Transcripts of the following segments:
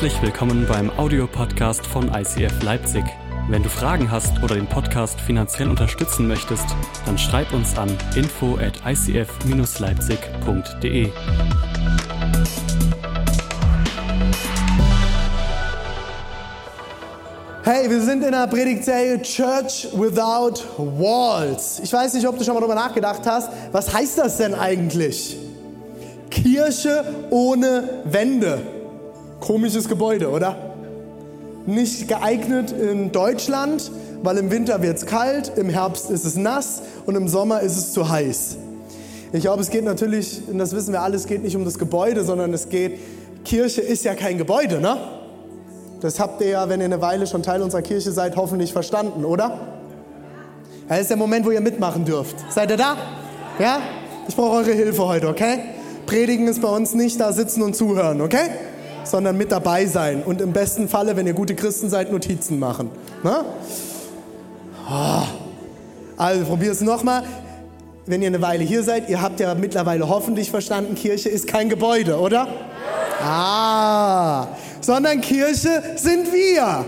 Herzlich willkommen beim Audiopodcast von ICF Leipzig. Wenn du Fragen hast oder den Podcast finanziell unterstützen möchtest, dann schreib uns an info at icf-leipzig.de. Hey, wir sind in der Predigtserie Church Without Walls. Ich weiß nicht, ob du schon mal darüber nachgedacht hast, was heißt das denn eigentlich? Kirche ohne Wände. Komisches Gebäude, oder? Nicht geeignet in Deutschland, weil im Winter wird es kalt, im Herbst ist es nass und im Sommer ist es zu heiß. Ich glaube, es geht natürlich, und das wissen wir alle, es geht nicht um das Gebäude, sondern es geht, Kirche ist ja kein Gebäude, ne? Das habt ihr ja, wenn ihr eine Weile schon Teil unserer Kirche seid, hoffentlich verstanden, oder? Das ist der Moment, wo ihr mitmachen dürft. Seid ihr da? Ja? Ich brauche eure Hilfe heute, okay? Predigen ist bei uns nicht da sitzen und zuhören, okay? Sondern mit dabei sein und im besten Falle, wenn ihr gute Christen seid, Notizen machen. Ne? Oh. Also probier es nochmal. Wenn ihr eine Weile hier seid, ihr habt ja mittlerweile hoffentlich verstanden, Kirche ist kein Gebäude, oder? Ah, sondern Kirche sind wir.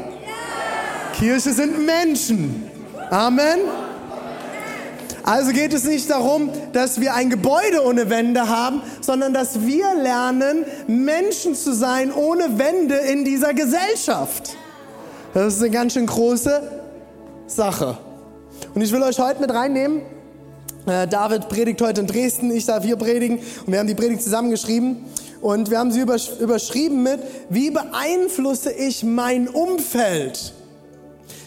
Kirche sind Menschen. Amen. Also geht es nicht darum, dass wir ein Gebäude ohne Wände haben, sondern dass wir lernen, Menschen zu sein ohne Wände in dieser Gesellschaft. Das ist eine ganz schön große Sache. Und ich will euch heute mit reinnehmen. Äh, David predigt heute in Dresden, ich darf hier predigen und wir haben die Predigt zusammengeschrieben und wir haben sie überschrieben mit, wie beeinflusse ich mein Umfeld?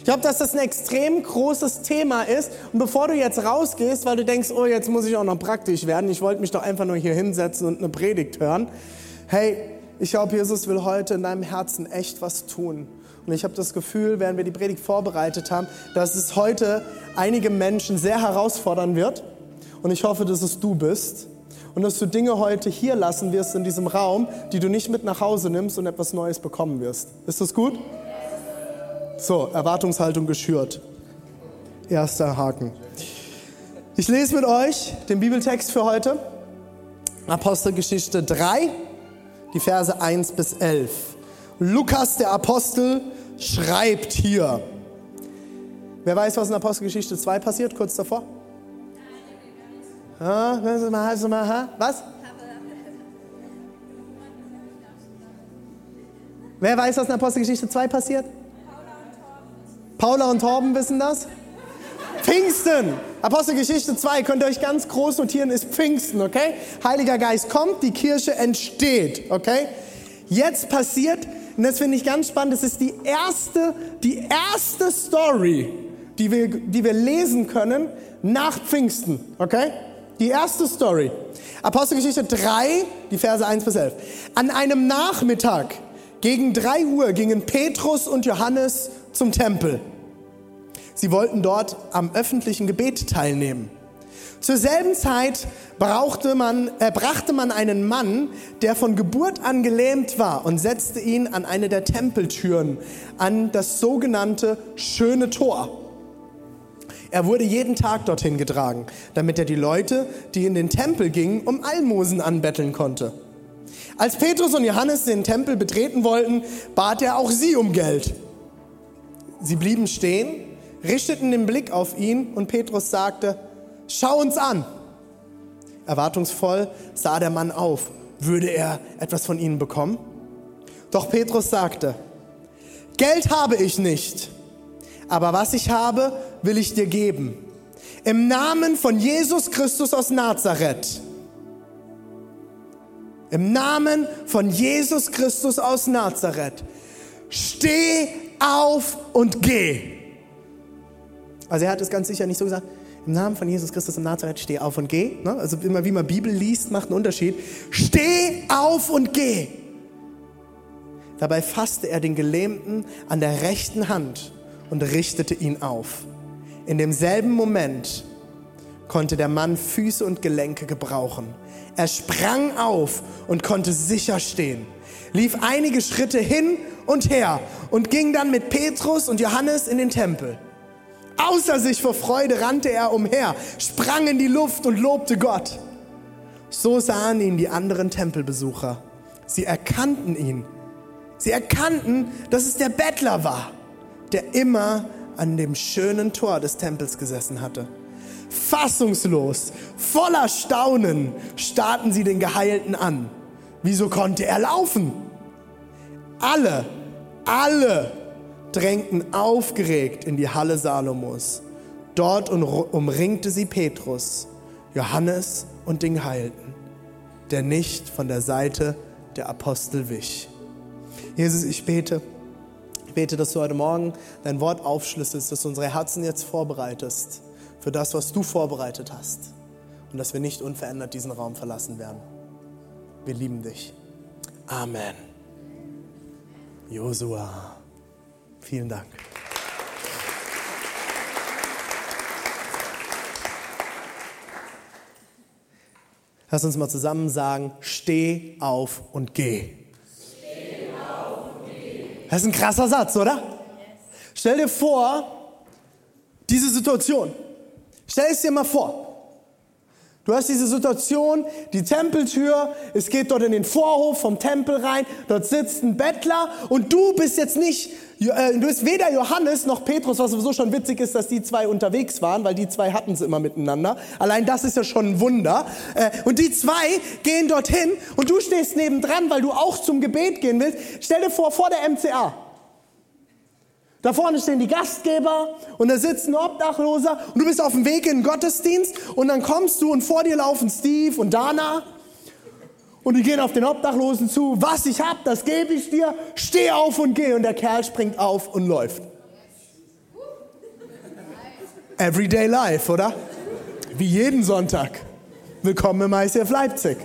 Ich glaube, dass das ein extrem großes Thema ist. Und bevor du jetzt rausgehst, weil du denkst, oh, jetzt muss ich auch noch praktisch werden, ich wollte mich doch einfach nur hier hinsetzen und eine Predigt hören. Hey, ich glaube, Jesus will heute in deinem Herzen echt was tun. Und ich habe das Gefühl, während wir die Predigt vorbereitet haben, dass es heute einige Menschen sehr herausfordern wird. Und ich hoffe, dass es du bist. Und dass du Dinge heute hier lassen wirst in diesem Raum, die du nicht mit nach Hause nimmst und etwas Neues bekommen wirst. Ist das gut? So, Erwartungshaltung geschürt. Erster Haken. Ich lese mit euch den Bibeltext für heute. Apostelgeschichte 3, die Verse 1 bis 11. Lukas, der Apostel, schreibt hier. Wer weiß, was in Apostelgeschichte 2 passiert, kurz davor? Was? Wer weiß, was in Apostelgeschichte 2 passiert? Paula und Torben wissen das? Pfingsten. Apostelgeschichte 2, könnt ihr euch ganz groß notieren, ist Pfingsten, okay? Heiliger Geist kommt, die Kirche entsteht, okay? Jetzt passiert, und das finde ich ganz spannend, das ist die erste, die erste Story, die wir, die wir lesen können nach Pfingsten, okay? Die erste Story. Apostelgeschichte 3, die Verse 1 bis 11. An einem Nachmittag gegen 3 Uhr gingen Petrus und Johannes zum Tempel. Sie wollten dort am öffentlichen Gebet teilnehmen. Zur selben Zeit man, äh, brachte man einen Mann, der von Geburt an gelähmt war, und setzte ihn an eine der Tempeltüren, an das sogenannte schöne Tor. Er wurde jeden Tag dorthin getragen, damit er die Leute, die in den Tempel gingen, um Almosen anbetteln konnte. Als Petrus und Johannes den Tempel betreten wollten, bat er auch sie um Geld. Sie blieben stehen, richteten den Blick auf ihn und Petrus sagte, schau uns an. Erwartungsvoll sah der Mann auf. Würde er etwas von ihnen bekommen? Doch Petrus sagte, Geld habe ich nicht, aber was ich habe, will ich dir geben. Im Namen von Jesus Christus aus Nazareth. Im Namen von Jesus Christus aus Nazareth. Steh auf und geh. Also er hat es ganz sicher nicht so gesagt, im Namen von Jesus Christus in Nazareth, steh auf und geh. Ne? Also immer wie man Bibel liest, macht einen Unterschied. Steh auf und geh. Dabei fasste er den Gelähmten an der rechten Hand und richtete ihn auf. In demselben Moment konnte der Mann Füße und Gelenke gebrauchen. Er sprang auf und konnte sicher stehen, lief einige Schritte hin und her und ging dann mit Petrus und Johannes in den Tempel. Außer sich vor Freude rannte er umher, sprang in die Luft und lobte Gott. So sahen ihn die anderen Tempelbesucher. Sie erkannten ihn, Sie erkannten, dass es der Bettler war, der immer an dem schönen Tor des Tempels gesessen hatte. Fassungslos, voller Staunen starrten sie den Geheilten an. Wieso konnte er laufen? Alle, alle drängten aufgeregt in die Halle Salomos. Dort umringte sie Petrus, Johannes und den Geheilten, der nicht von der Seite der Apostel wich. Jesus, ich bete, ich bete, dass du heute Morgen dein Wort aufschlüsselst, dass du unsere Herzen jetzt vorbereitest für das, was du vorbereitet hast und dass wir nicht unverändert diesen Raum verlassen werden. Wir lieben dich. Amen. Josua, vielen Dank. Lass uns mal zusammen sagen, steh auf und geh. Das ist ein krasser Satz, oder? Stell dir vor, diese Situation. Stell es dir mal vor. Du hast diese Situation, die Tempeltür, es geht dort in den Vorhof vom Tempel rein, dort sitzt ein Bettler und du bist jetzt nicht, äh, du bist weder Johannes noch Petrus, was sowieso schon witzig ist, dass die zwei unterwegs waren, weil die zwei hatten es immer miteinander. Allein das ist ja schon ein Wunder. Äh, und die zwei gehen dorthin und du stehst nebendran, weil du auch zum Gebet gehen willst. Stell dir vor, vor der MCA. Da vorne stehen die Gastgeber und da sitzt ein Obdachloser und du bist auf dem Weg in den Gottesdienst und dann kommst du und vor dir laufen Steve und Dana und die gehen auf den Obdachlosen zu. Was ich hab, das gebe ich dir. Steh auf und geh. Und der Kerl springt auf und läuft. Everyday life, oder? Wie jeden Sonntag. Willkommen im ICF Leipzig.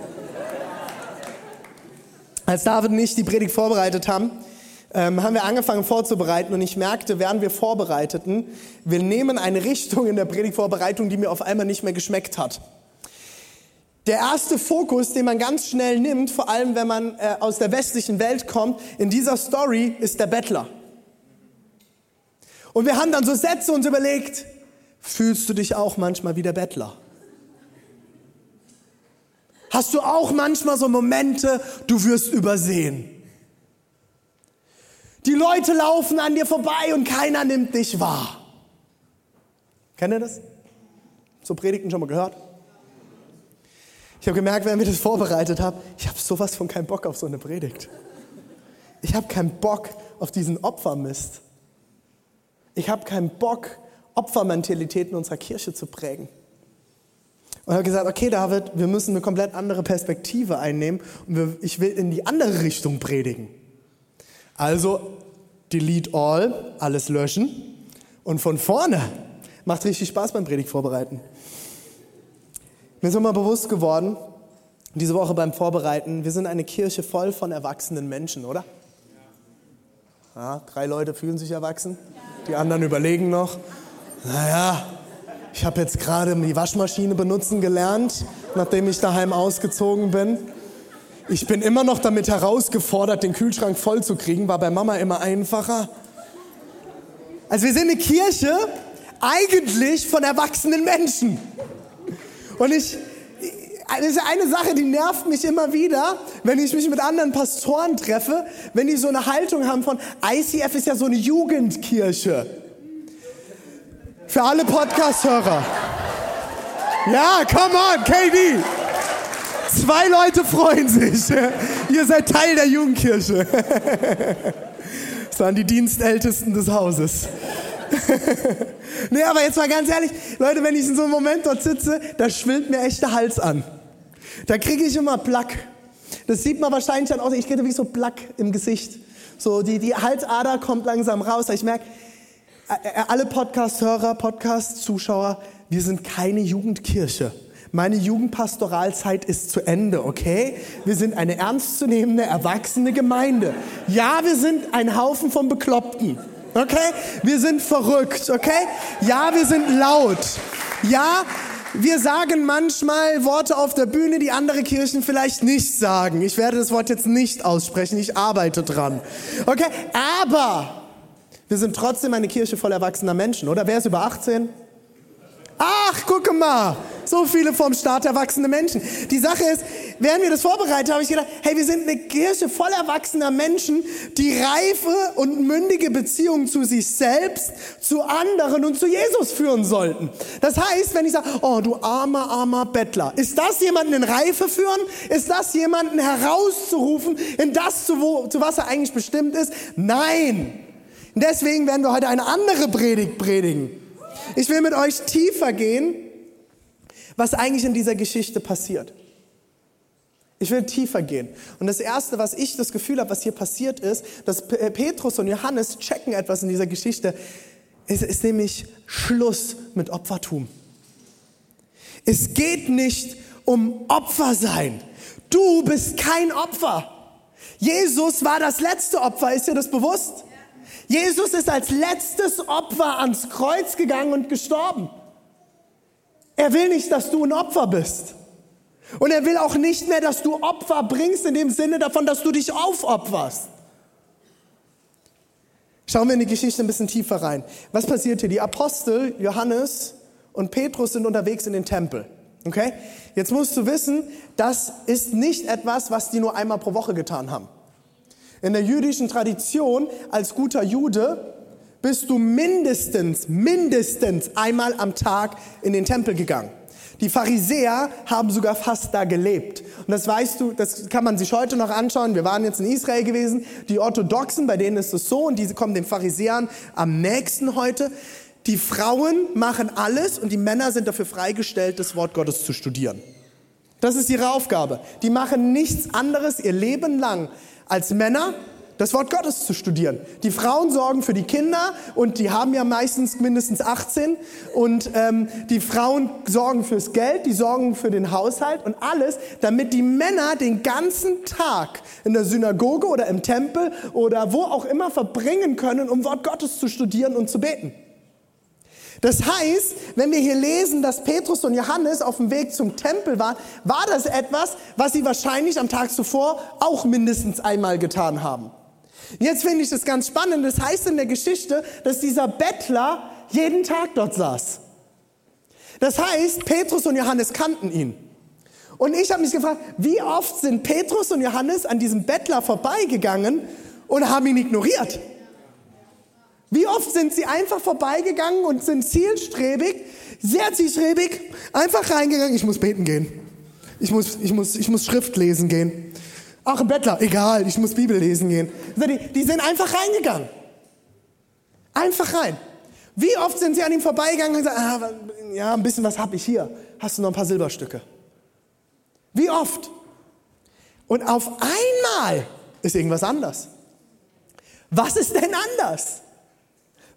Als David und ich die Predigt vorbereitet haben, ähm, haben wir angefangen vorzubereiten und ich merkte, während wir vorbereiteten, wir nehmen eine Richtung in der Predigtvorbereitung, die mir auf einmal nicht mehr geschmeckt hat. Der erste Fokus, den man ganz schnell nimmt, vor allem wenn man äh, aus der westlichen Welt kommt, in dieser Story ist der Bettler. Und wir haben dann so Sätze uns überlegt, fühlst du dich auch manchmal wie der Bettler? Hast du auch manchmal so Momente, du wirst übersehen? Die Leute laufen an dir vorbei und keiner nimmt dich wahr. Kennt ihr das? So Predigten schon mal gehört? Ich habe gemerkt, während wir das vorbereitet haben, ich habe sowas von keinen Bock auf so eine Predigt. Ich habe keinen Bock auf diesen Opfermist. Ich habe keinen Bock, Opfermentalität in unserer Kirche zu prägen. Und habe gesagt, okay, David, wir müssen eine komplett andere Perspektive einnehmen und ich will in die andere Richtung predigen. Also delete all, alles löschen und von vorne. Macht richtig Spaß beim Predigt vorbereiten. Mir ist immer bewusst geworden, diese Woche beim Vorbereiten, wir sind eine Kirche voll von erwachsenen Menschen, oder? Ja, drei Leute fühlen sich erwachsen, die anderen überlegen noch. Naja, ich habe jetzt gerade die Waschmaschine benutzen gelernt, nachdem ich daheim ausgezogen bin. Ich bin immer noch damit herausgefordert, den Kühlschrank voll zu kriegen, war bei Mama immer einfacher. Also wir sind eine Kirche eigentlich von erwachsenen Menschen. Und ich, das ist eine Sache, die nervt mich immer wieder, wenn ich mich mit anderen Pastoren treffe, wenn die so eine Haltung haben von, ICF ist ja so eine Jugendkirche. Für alle Podcast-Hörer. Ja, come on, KD. Zwei Leute freuen sich. Ihr seid Teil der Jugendkirche. Das waren die Dienstältesten des Hauses. nee, aber jetzt mal ganz ehrlich, Leute, wenn ich in so einem Moment dort sitze, da schwillt mir echt der Hals an. Da kriege ich immer Plack. Das sieht man wahrscheinlich dann aus, ich kriege wie so Plack im Gesicht. So, die, die Halsader kommt langsam raus. Ich merke, alle Podcast-Hörer, Podcast-Zuschauer, wir sind keine Jugendkirche. Meine Jugendpastoralzeit ist zu Ende, okay? Wir sind eine ernstzunehmende, erwachsene Gemeinde. Ja, wir sind ein Haufen von Bekloppten, okay? Wir sind verrückt, okay? Ja, wir sind laut. Ja, wir sagen manchmal Worte auf der Bühne, die andere Kirchen vielleicht nicht sagen. Ich werde das Wort jetzt nicht aussprechen, ich arbeite dran. Okay, aber wir sind trotzdem eine Kirche voll erwachsener Menschen, oder? Wer ist über 18? Ach, gucke mal, so viele vom Staat erwachsene Menschen. Die Sache ist, während wir das vorbereitet habe ich gedacht, hey, wir sind eine Kirche voll erwachsener Menschen, die reife und mündige Beziehungen zu sich selbst, zu anderen und zu Jesus führen sollten. Das heißt, wenn ich sage, oh, du armer, armer Bettler, ist das jemanden in Reife führen? Ist das jemanden herauszurufen in das, zu, wo, zu was er eigentlich bestimmt ist? Nein. Deswegen werden wir heute eine andere Predigt predigen. Ich will mit euch tiefer gehen, was eigentlich in dieser Geschichte passiert. Ich will tiefer gehen. Und das Erste, was ich das Gefühl habe, was hier passiert ist, dass Petrus und Johannes checken etwas in dieser Geschichte. Es ist nämlich Schluss mit Opfertum. Es geht nicht um Opfer sein. Du bist kein Opfer. Jesus war das letzte Opfer. Ist dir das bewusst? Jesus ist als letztes Opfer ans Kreuz gegangen und gestorben. Er will nicht, dass du ein Opfer bist. Und er will auch nicht mehr, dass du Opfer bringst in dem Sinne davon, dass du dich aufopferst. Schauen wir in die Geschichte ein bisschen tiefer rein. Was passiert hier? Die Apostel Johannes und Petrus sind unterwegs in den Tempel. Okay? Jetzt musst du wissen, das ist nicht etwas, was die nur einmal pro Woche getan haben. In der jüdischen Tradition als guter Jude bist du mindestens, mindestens einmal am Tag in den Tempel gegangen. Die Pharisäer haben sogar fast da gelebt. Und das weißt du, das kann man sich heute noch anschauen. Wir waren jetzt in Israel gewesen. Die Orthodoxen, bei denen ist es so, und diese kommen den Pharisäern am nächsten heute. Die Frauen machen alles und die Männer sind dafür freigestellt, das Wort Gottes zu studieren. Das ist ihre Aufgabe. Die machen nichts anderes ihr Leben lang als Männer das Wort Gottes zu studieren. Die Frauen sorgen für die Kinder und die haben ja meistens mindestens 18 und ähm, die Frauen sorgen fürs Geld, die sorgen für den Haushalt und alles, damit die Männer den ganzen Tag in der Synagoge oder im Tempel oder wo auch immer verbringen können, um Wort Gottes zu studieren und zu beten. Das heißt, wenn wir hier lesen, dass Petrus und Johannes auf dem Weg zum Tempel waren, war das etwas, was sie wahrscheinlich am Tag zuvor auch mindestens einmal getan haben. Jetzt finde ich das ganz spannend. Das heißt in der Geschichte, dass dieser Bettler jeden Tag dort saß. Das heißt, Petrus und Johannes kannten ihn. Und ich habe mich gefragt, wie oft sind Petrus und Johannes an diesem Bettler vorbeigegangen und haben ihn ignoriert? Wie oft sind sie einfach vorbeigegangen und sind zielstrebig, sehr zielstrebig, einfach reingegangen, ich muss beten gehen. Ich muss, ich muss, ich muss Schrift lesen gehen. Ach, ein Bettler, egal, ich muss Bibel lesen gehen. Die, die sind einfach reingegangen. Einfach rein. Wie oft sind sie an ihm vorbeigegangen und gesagt, ah, ja, ein bisschen was habe ich hier. Hast du noch ein paar Silberstücke? Wie oft? Und auf einmal ist irgendwas anders. Was ist denn anders?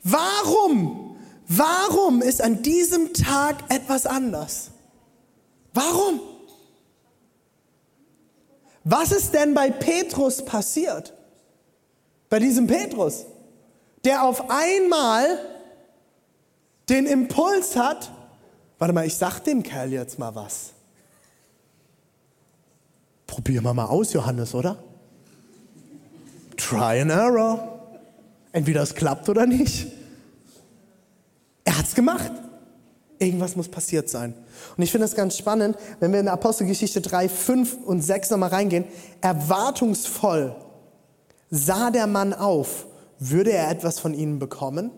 Warum? Warum ist an diesem Tag etwas anders? Warum? Was ist denn bei Petrus passiert? Bei diesem Petrus, der auf einmal den Impuls hat, warte mal, ich sag dem Kerl jetzt mal was. Probieren wir mal aus, Johannes, oder? Try and error. Entweder es klappt oder nicht. Er hat's gemacht. Irgendwas muss passiert sein. Und ich finde es ganz spannend, wenn wir in Apostelgeschichte 3, 5 und 6 nochmal reingehen. Erwartungsvoll sah der Mann auf, würde er etwas von ihnen bekommen?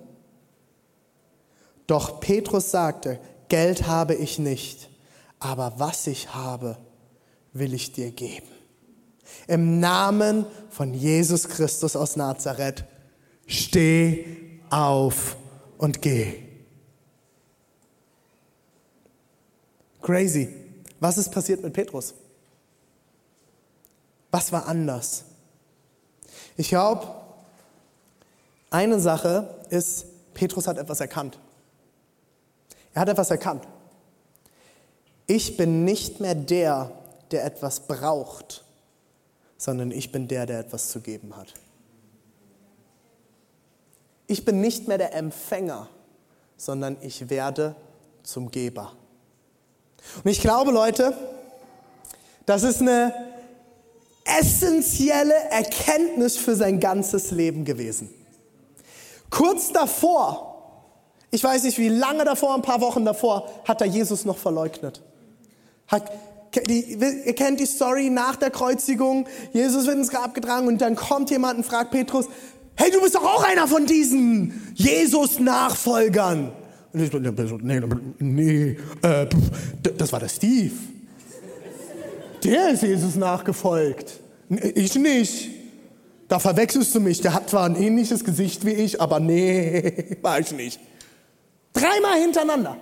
Doch Petrus sagte, Geld habe ich nicht, aber was ich habe, will ich dir geben. Im Namen von Jesus Christus aus Nazareth Steh auf und geh. Crazy. Was ist passiert mit Petrus? Was war anders? Ich glaube, eine Sache ist, Petrus hat etwas erkannt. Er hat etwas erkannt. Ich bin nicht mehr der, der etwas braucht, sondern ich bin der, der etwas zu geben hat. Ich bin nicht mehr der Empfänger, sondern ich werde zum Geber. Und ich glaube, Leute, das ist eine essentielle Erkenntnis für sein ganzes Leben gewesen. Kurz davor, Ich weiß nicht, wie lange davor, ein paar Wochen davor, hat er Jesus noch verleugnet. Hat, die, ihr kennt die Story nach der Kreuzigung. Jesus wird ins Grab getragen und dann kommt jemand und fragt Petrus, hey, du bist doch auch einer von diesen Jesus-Nachfolgern. Und ich so, nee, nee äh, das war der Steve. Der ist Jesus nachgefolgt. Ich nicht. Da verwechselst du mich. Der hat zwar ein ähnliches Gesicht wie ich, aber nee, war ich nicht. Dreimal hintereinander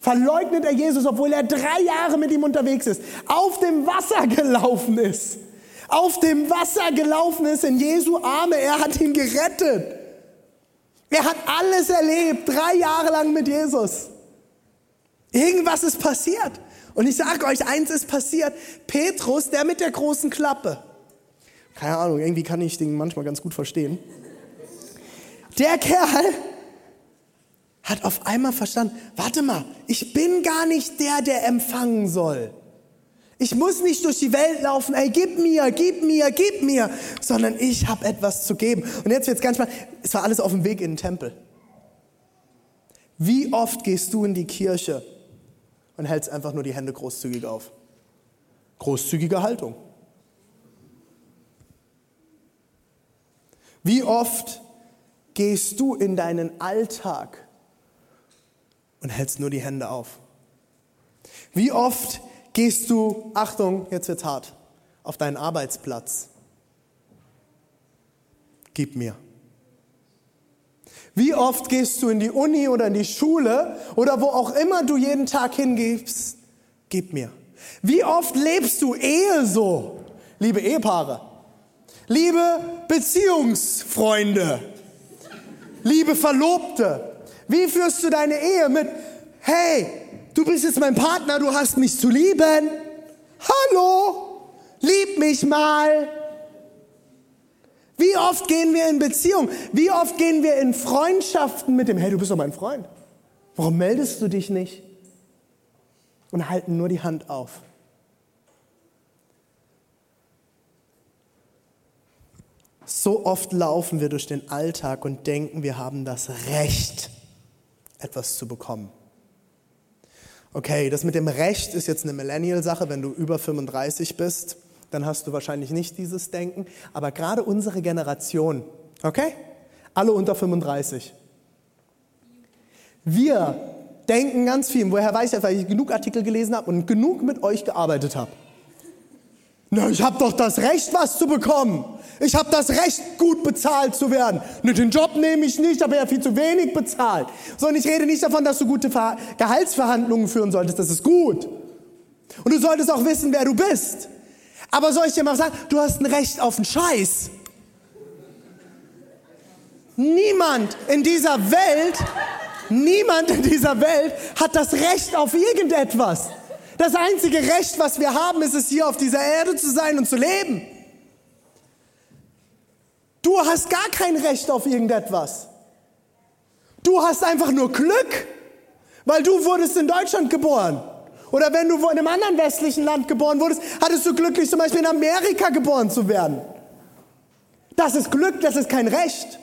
verleugnet er Jesus, obwohl er drei Jahre mit ihm unterwegs ist, auf dem Wasser gelaufen ist. Auf dem Wasser gelaufen ist in Jesu Arme. Er hat ihn gerettet. Er hat alles erlebt, drei Jahre lang mit Jesus. Irgendwas ist passiert. Und ich sage euch, eins ist passiert. Petrus, der mit der großen Klappe. Keine Ahnung, irgendwie kann ich den manchmal ganz gut verstehen. Der Kerl hat auf einmal verstanden, warte mal, ich bin gar nicht der, der empfangen soll. Ich muss nicht durch die Welt laufen, ey, gib mir, gib mir, gib mir, sondern ich habe etwas zu geben. Und jetzt wird es ganz spannend, es war alles auf dem Weg in den Tempel. Wie oft gehst du in die Kirche und hältst einfach nur die Hände großzügig auf? Großzügige Haltung. Wie oft gehst du in deinen Alltag und hältst nur die Hände auf? Wie oft gehst du, Achtung, jetzt wird's hart, auf deinen Arbeitsplatz? Gib mir. Wie oft gehst du in die Uni oder in die Schule oder wo auch immer du jeden Tag hingibst? Gib mir. Wie oft lebst du Ehe so, liebe Ehepaare? Liebe Beziehungsfreunde, liebe Verlobte, wie führst du deine Ehe mit, hey, du bist jetzt mein Partner, du hast mich zu lieben. Hallo, lieb mich mal. Wie oft gehen wir in Beziehung? Wie oft gehen wir in Freundschaften mit dem, hey, du bist doch mein Freund. Warum meldest du dich nicht? Und halten nur die Hand auf. So oft laufen wir durch den Alltag und denken, wir haben das Recht, etwas zu bekommen. Okay, das mit dem Recht ist jetzt eine Millennial-Sache. Wenn du über 35 bist, dann hast du wahrscheinlich nicht dieses Denken. Aber gerade unsere Generation, okay? Alle unter 35. Wir denken ganz viel. Woher weiß ich, weil ich genug Artikel gelesen habe und genug mit euch gearbeitet habe. Na, ich habe doch das Recht, was zu bekommen. Ich habe das Recht, gut bezahlt zu werden. Ne, den Job nehme ich nicht, aber ja viel zu wenig bezahlt. So, und ich rede nicht davon, dass du gute Ver Gehaltsverhandlungen führen solltest. Das ist gut. Und du solltest auch wissen, wer du bist. Aber soll ich dir mal sagen, du hast ein Recht auf einen Scheiß. Niemand in dieser Welt, niemand in dieser Welt hat das Recht auf irgendetwas. Das einzige Recht, was wir haben, ist es hier auf dieser Erde zu sein und zu leben. Du hast gar kein Recht auf irgendetwas. Du hast einfach nur Glück, weil du wurdest in Deutschland geboren. Oder wenn du in einem anderen westlichen Land geboren wurdest, hattest du glücklich zum Beispiel in Amerika geboren zu werden. Das ist Glück, das ist kein Recht.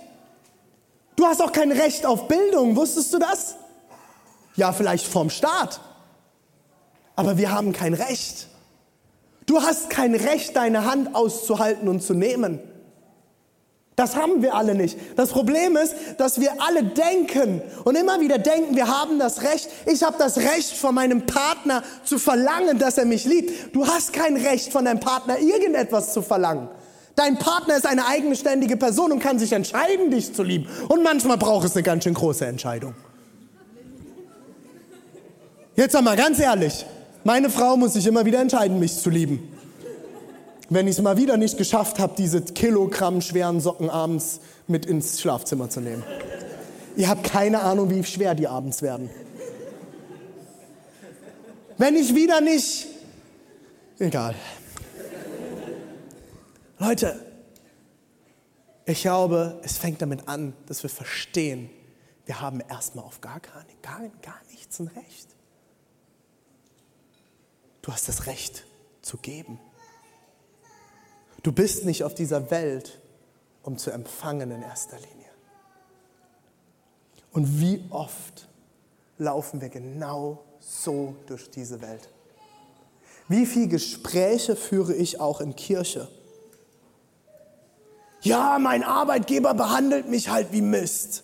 Du hast auch kein Recht auf Bildung, wusstest du das? Ja, vielleicht vom Staat. Aber wir haben kein Recht. Du hast kein Recht, deine Hand auszuhalten und zu nehmen. Das haben wir alle nicht. Das Problem ist, dass wir alle denken und immer wieder denken, wir haben das Recht, ich habe das Recht von meinem Partner zu verlangen, dass er mich liebt. Du hast kein Recht von deinem Partner irgendetwas zu verlangen. Dein Partner ist eine eigenständige Person und kann sich entscheiden, dich zu lieben. Und manchmal braucht es eine ganz schön große Entscheidung. Jetzt einmal ganz ehrlich, meine Frau muss sich immer wieder entscheiden, mich zu lieben wenn ich es mal wieder nicht geschafft habe, diese Kilogramm schweren Socken abends mit ins Schlafzimmer zu nehmen. Ihr habt keine Ahnung, wie schwer die abends werden. Wenn ich wieder nicht... Egal. Leute, ich glaube, es fängt damit an, dass wir verstehen, wir haben erstmal auf gar, gar, gar, nichts ein Recht. Du hast das Recht zu geben. Du bist nicht auf dieser Welt, um zu empfangen in erster Linie. Und wie oft laufen wir genau so durch diese Welt? Wie viele Gespräche führe ich auch in Kirche? Ja, mein Arbeitgeber behandelt mich halt wie Mist.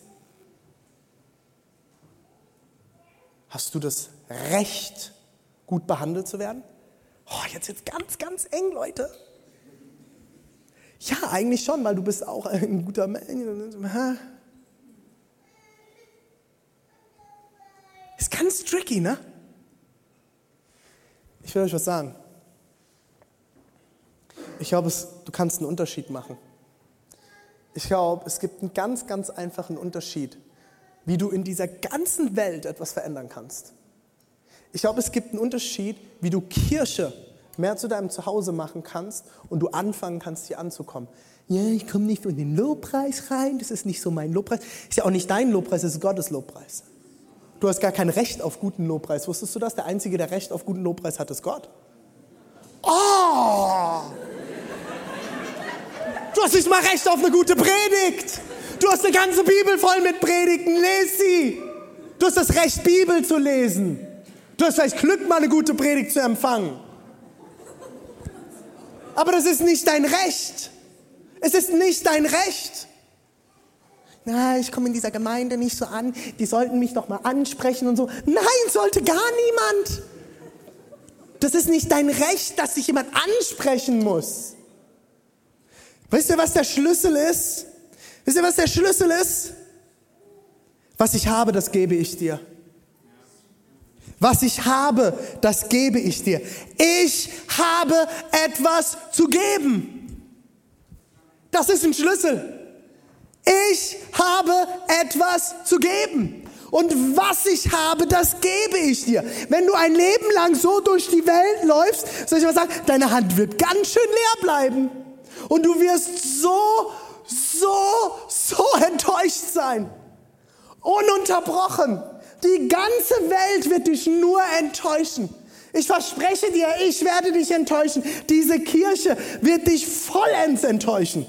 Hast du das Recht, gut behandelt zu werden? Oh, jetzt jetzt ganz, ganz eng, Leute. Ja, eigentlich schon, weil du bist auch ein guter Mensch. Ist ganz tricky, ne? Ich will euch was sagen. Ich glaube, du kannst einen Unterschied machen. Ich glaube, es gibt einen ganz, ganz einfachen Unterschied, wie du in dieser ganzen Welt etwas verändern kannst. Ich glaube, es gibt einen Unterschied, wie du Kirche mehr zu deinem Zuhause machen kannst und du anfangen kannst, hier anzukommen. Ja, ich komme nicht in den Lobpreis rein, das ist nicht so mein Lobpreis. Ist ja auch nicht dein Lobpreis, das ist Gottes Lobpreis. Du hast gar kein Recht auf guten Lobpreis. Wusstest du das? Der Einzige, der Recht auf guten Lobpreis hat, ist Gott. Oh! Du hast nicht mal Recht auf eine gute Predigt. Du hast eine ganze Bibel voll mit Predigten. Lies sie. Du hast das Recht, Bibel zu lesen. Du hast vielleicht Glück, mal eine gute Predigt zu empfangen. Aber das ist nicht dein Recht. Es ist nicht dein Recht. Na, ich komme in dieser Gemeinde nicht so an. Die sollten mich doch mal ansprechen und so. Nein, sollte gar niemand. Das ist nicht dein Recht, dass sich jemand ansprechen muss. Wisst ihr, was der Schlüssel ist? Wisst ihr, was der Schlüssel ist? Was ich habe, das gebe ich dir. Was ich habe, das gebe ich dir. Ich habe etwas zu geben. Das ist ein Schlüssel. Ich habe etwas zu geben. Und was ich habe, das gebe ich dir. Wenn du ein Leben lang so durch die Welt läufst, soll ich mal sagen, deine Hand wird ganz schön leer bleiben. Und du wirst so, so, so enttäuscht sein. Ununterbrochen. Die ganze Welt wird dich nur enttäuschen. Ich verspreche dir, ich werde dich enttäuschen. Diese Kirche wird dich vollends enttäuschen.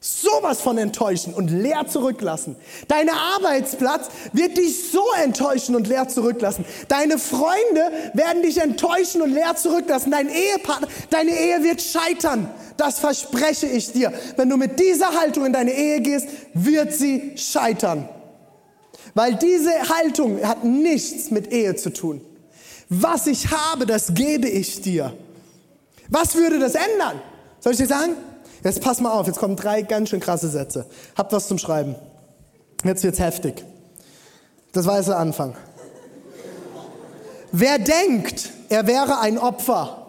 Sowas von enttäuschen und leer zurücklassen. Dein Arbeitsplatz wird dich so enttäuschen und leer zurücklassen. Deine Freunde werden dich enttäuschen und leer zurücklassen. Dein Ehepartner, deine Ehe wird scheitern. Das verspreche ich dir. Wenn du mit dieser Haltung in deine Ehe gehst, wird sie scheitern. Weil diese Haltung hat nichts mit Ehe zu tun. Was ich habe, das gebe ich dir. Was würde das ändern? Soll ich dir sagen? Jetzt pass mal auf, jetzt kommen drei ganz schön krasse Sätze. Habt was zum Schreiben. Jetzt wird's heftig. Das war jetzt der Anfang. Wer denkt, er wäre ein Opfer,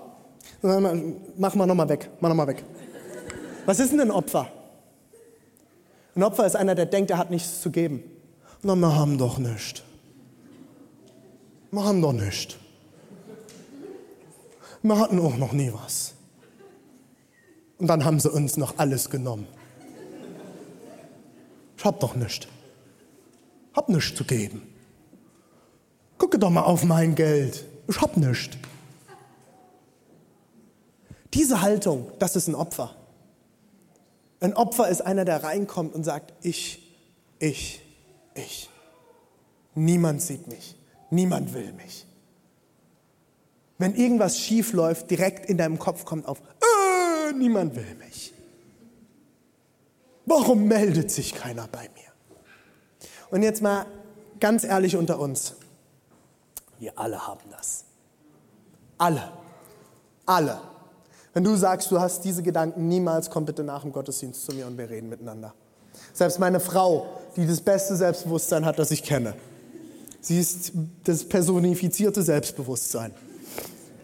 mach mal nochmal weg, mach nochmal weg. Was ist denn ein Opfer? Ein Opfer ist einer, der denkt, er hat nichts zu geben. Na, wir haben doch nichts. Wir haben doch nichts. Wir hatten auch noch nie was. Und dann haben sie uns noch alles genommen. Ich hab doch nichts. Hab nichts zu geben. Gucke doch mal auf mein Geld. Ich hab nichts. Diese Haltung, das ist ein Opfer. Ein Opfer ist einer, der reinkommt und sagt, ich, ich, ich. Niemand sieht mich. Niemand will mich. Wenn irgendwas schief läuft, direkt in deinem Kopf kommt auf, äh, niemand will mich. Warum meldet sich keiner bei mir? Und jetzt mal ganz ehrlich unter uns. Wir alle haben das. Alle. Alle. Wenn du sagst, du hast diese Gedanken niemals, komm bitte nach dem Gottesdienst zu mir und wir reden miteinander. Selbst meine Frau, die das beste Selbstbewusstsein hat, das ich kenne. Sie ist das personifizierte Selbstbewusstsein.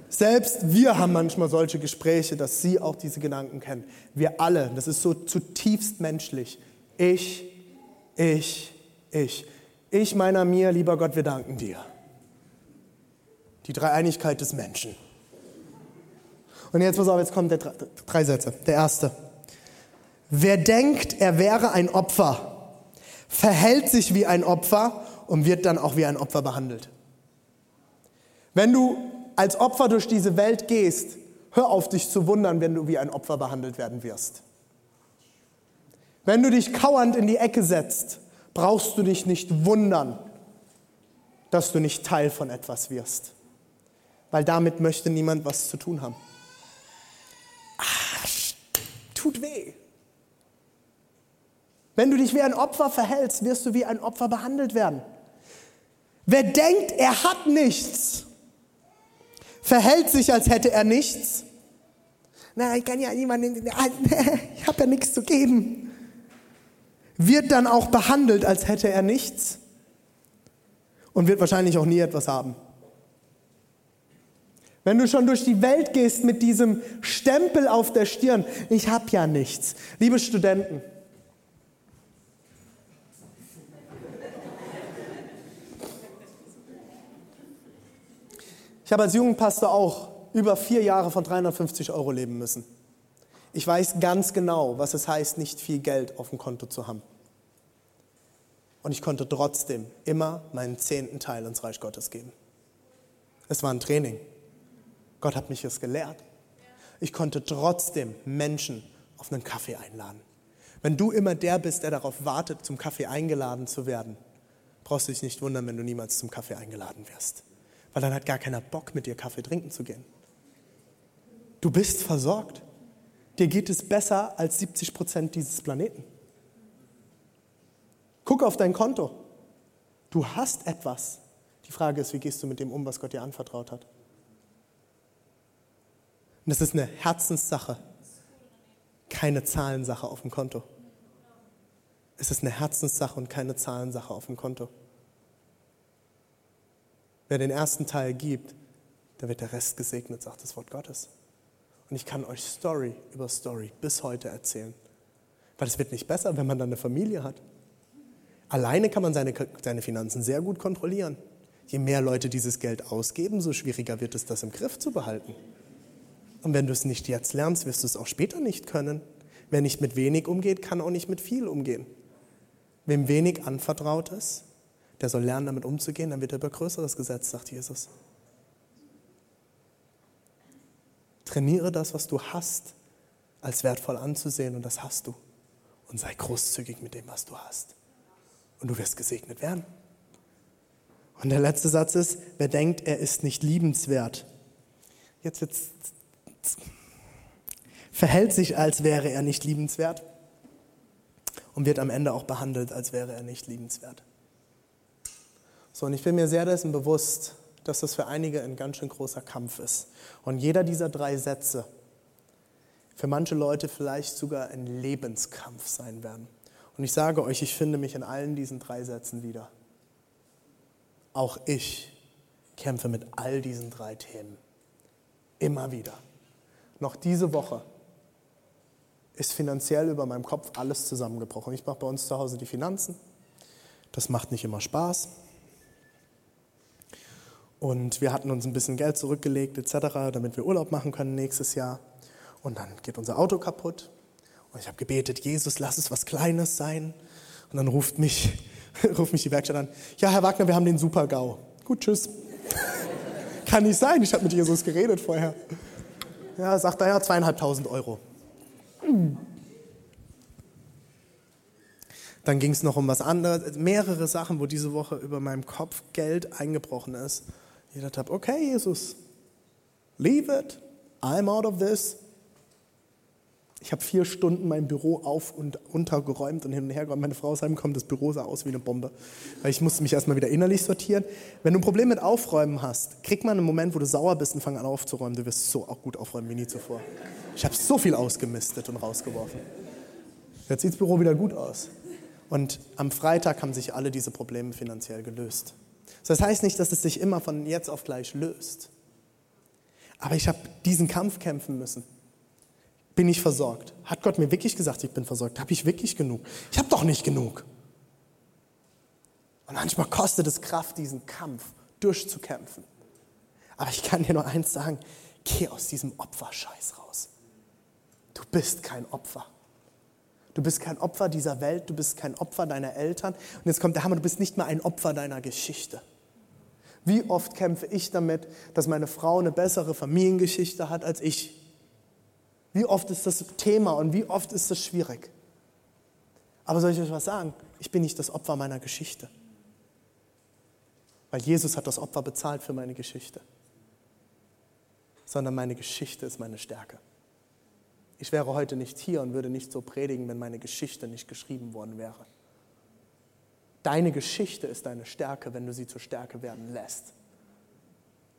Selbst wir haben manchmal solche Gespräche, dass sie auch diese Gedanken kennen. Wir alle, das ist so zutiefst menschlich. Ich, ich, ich. Ich meiner mir, lieber Gott, wir danken dir. Die Dreieinigkeit des Menschen. Und jetzt pass auf, jetzt kommen drei, drei Sätze. Der erste. Wer denkt, er wäre ein Opfer, verhält sich wie ein Opfer und wird dann auch wie ein Opfer behandelt. Wenn du als Opfer durch diese Welt gehst, hör auf dich zu wundern, wenn du wie ein Opfer behandelt werden wirst. Wenn du dich kauernd in die Ecke setzt, brauchst du dich nicht wundern, dass du nicht Teil von etwas wirst. Weil damit möchte niemand was zu tun haben. Ah, tut weh. Wenn du dich wie ein Opfer verhältst, wirst du wie ein Opfer behandelt werden. Wer denkt, er hat nichts, verhält sich, als hätte er nichts. Na, ich kann ja niemanden, ich habe ja nichts zu geben. Wird dann auch behandelt, als hätte er nichts und wird wahrscheinlich auch nie etwas haben. Wenn du schon durch die Welt gehst mit diesem Stempel auf der Stirn, ich habe ja nichts. Liebe Studenten, ich habe als Jugendpastor auch über vier Jahre von 350 Euro leben müssen. Ich weiß ganz genau, was es heißt, nicht viel Geld auf dem Konto zu haben. Und ich konnte trotzdem immer meinen zehnten Teil ins Reich Gottes geben. Es war ein Training. Gott hat mich es gelehrt. Ich konnte trotzdem Menschen auf einen Kaffee einladen. Wenn du immer der bist, der darauf wartet, zum Kaffee eingeladen zu werden, brauchst du dich nicht wundern, wenn du niemals zum Kaffee eingeladen wirst. Weil dann hat gar keiner Bock, mit dir Kaffee trinken zu gehen. Du bist versorgt. Dir geht es besser als 70 Prozent dieses Planeten. Guck auf dein Konto. Du hast etwas. Die Frage ist, wie gehst du mit dem um, was Gott dir anvertraut hat? Und das ist eine Herzenssache, keine Zahlensache auf dem Konto. Es ist eine Herzenssache und keine Zahlensache auf dem Konto. Wer den ersten Teil gibt, der wird der Rest gesegnet, sagt das Wort Gottes. Und ich kann euch Story über Story bis heute erzählen. Weil es wird nicht besser, wenn man dann eine Familie hat. Alleine kann man seine, seine Finanzen sehr gut kontrollieren. Je mehr Leute dieses Geld ausgeben, so schwieriger wird es, das im Griff zu behalten. Und wenn du es nicht jetzt lernst, wirst du es auch später nicht können. Wer nicht mit wenig umgeht, kann auch nicht mit viel umgehen. Wem wenig anvertraut ist, der soll lernen, damit umzugehen, dann wird er über Größeres gesetzt, sagt Jesus. Trainiere das, was du hast, als wertvoll anzusehen und das hast du. Und sei großzügig mit dem, was du hast und du wirst gesegnet werden. Und der letzte Satz ist, wer denkt, er ist nicht liebenswert, jetzt, jetzt verhält sich, als wäre er nicht liebenswert und wird am Ende auch behandelt, als wäre er nicht liebenswert. So, und ich bin mir sehr dessen bewusst, dass das für einige ein ganz schön großer Kampf ist. Und jeder dieser drei Sätze für manche Leute vielleicht sogar ein Lebenskampf sein werden. Und ich sage euch, ich finde mich in allen diesen drei Sätzen wieder. Auch ich kämpfe mit all diesen drei Themen. Immer wieder. Noch diese Woche ist finanziell über meinem Kopf alles zusammengebrochen. Ich mache bei uns zu Hause die Finanzen. Das macht nicht immer Spaß. Und wir hatten uns ein bisschen Geld zurückgelegt etc., damit wir Urlaub machen können nächstes Jahr. Und dann geht unser Auto kaputt. Und ich habe gebetet, Jesus, lass es was Kleines sein. Und dann ruft mich, ruft mich die Werkstatt an. Ja, Herr Wagner, wir haben den Super-GAU. Gut, tschüss. Kann nicht sein, ich habe mit Jesus geredet vorher. Ja, sagt er, ja, zweieinhalbtausend Euro. Dann ging es noch um was anderes, mehrere Sachen, wo diese Woche über meinem Kopf Geld eingebrochen ist. Ich dachte, okay, Jesus, leave it, I'm out of this, ich habe vier Stunden mein Büro auf und untergeräumt und hin und her geräumt. Meine Frau ist heimgekommen, das Büro sah aus wie eine Bombe. Weil ich musste mich erstmal wieder innerlich sortieren. Wenn du ein Problem mit Aufräumen hast, krieg mal einen Moment, wo du sauer bist und fang an aufzuräumen. Du wirst so auch gut aufräumen wie nie zuvor. Ich habe so viel ausgemistet und rausgeworfen. Jetzt sieht das Büro wieder gut aus. Und am Freitag haben sich alle diese Probleme finanziell gelöst. Das heißt nicht, dass es sich immer von jetzt auf gleich löst. Aber ich habe diesen Kampf kämpfen müssen. Bin ich versorgt? Hat Gott mir wirklich gesagt, ich bin versorgt? Habe ich wirklich genug? Ich habe doch nicht genug. Und manchmal kostet es Kraft, diesen Kampf durchzukämpfen. Aber ich kann dir nur eins sagen, geh aus diesem Opferscheiß raus. Du bist kein Opfer. Du bist kein Opfer dieser Welt, du bist kein Opfer deiner Eltern. Und jetzt kommt der Hammer, du bist nicht mal ein Opfer deiner Geschichte. Wie oft kämpfe ich damit, dass meine Frau eine bessere Familiengeschichte hat als ich? Wie oft ist das Thema und wie oft ist das schwierig? Aber soll ich euch was sagen? Ich bin nicht das Opfer meiner Geschichte. Weil Jesus hat das Opfer bezahlt für meine Geschichte. Sondern meine Geschichte ist meine Stärke. Ich wäre heute nicht hier und würde nicht so predigen, wenn meine Geschichte nicht geschrieben worden wäre. Deine Geschichte ist deine Stärke, wenn du sie zur Stärke werden lässt.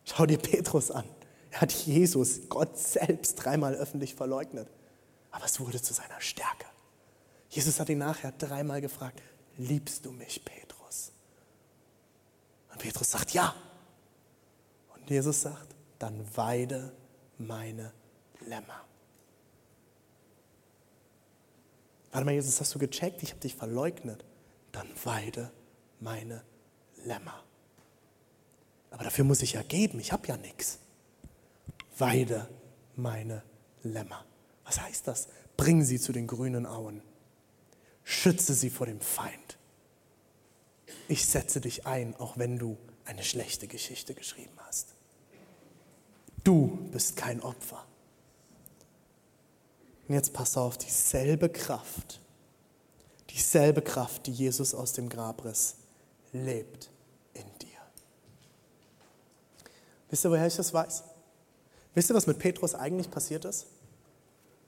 Schau dir Petrus an. Er hat Jesus, Gott selbst, dreimal öffentlich verleugnet. Aber es wurde zu seiner Stärke. Jesus hat ihn nachher dreimal gefragt, liebst du mich, Petrus? Und Petrus sagt, ja. Und Jesus sagt, dann weide meine Lämmer. Warte mal, Jesus, hast du gecheckt? Ich habe dich verleugnet. Dann weide meine Lämmer. Aber dafür muss ich ja geben. Ich habe ja nichts. Weide meine Lämmer. Was heißt das? Bring sie zu den grünen Auen. Schütze sie vor dem Feind. Ich setze dich ein, auch wenn du eine schlechte Geschichte geschrieben hast. Du bist kein Opfer. Und jetzt pass auf, dieselbe Kraft, dieselbe Kraft, die Jesus aus dem Grab riss, lebt in dir. Wisst ihr, woher ich das weiß? Wisst ihr, was mit Petrus eigentlich passiert ist?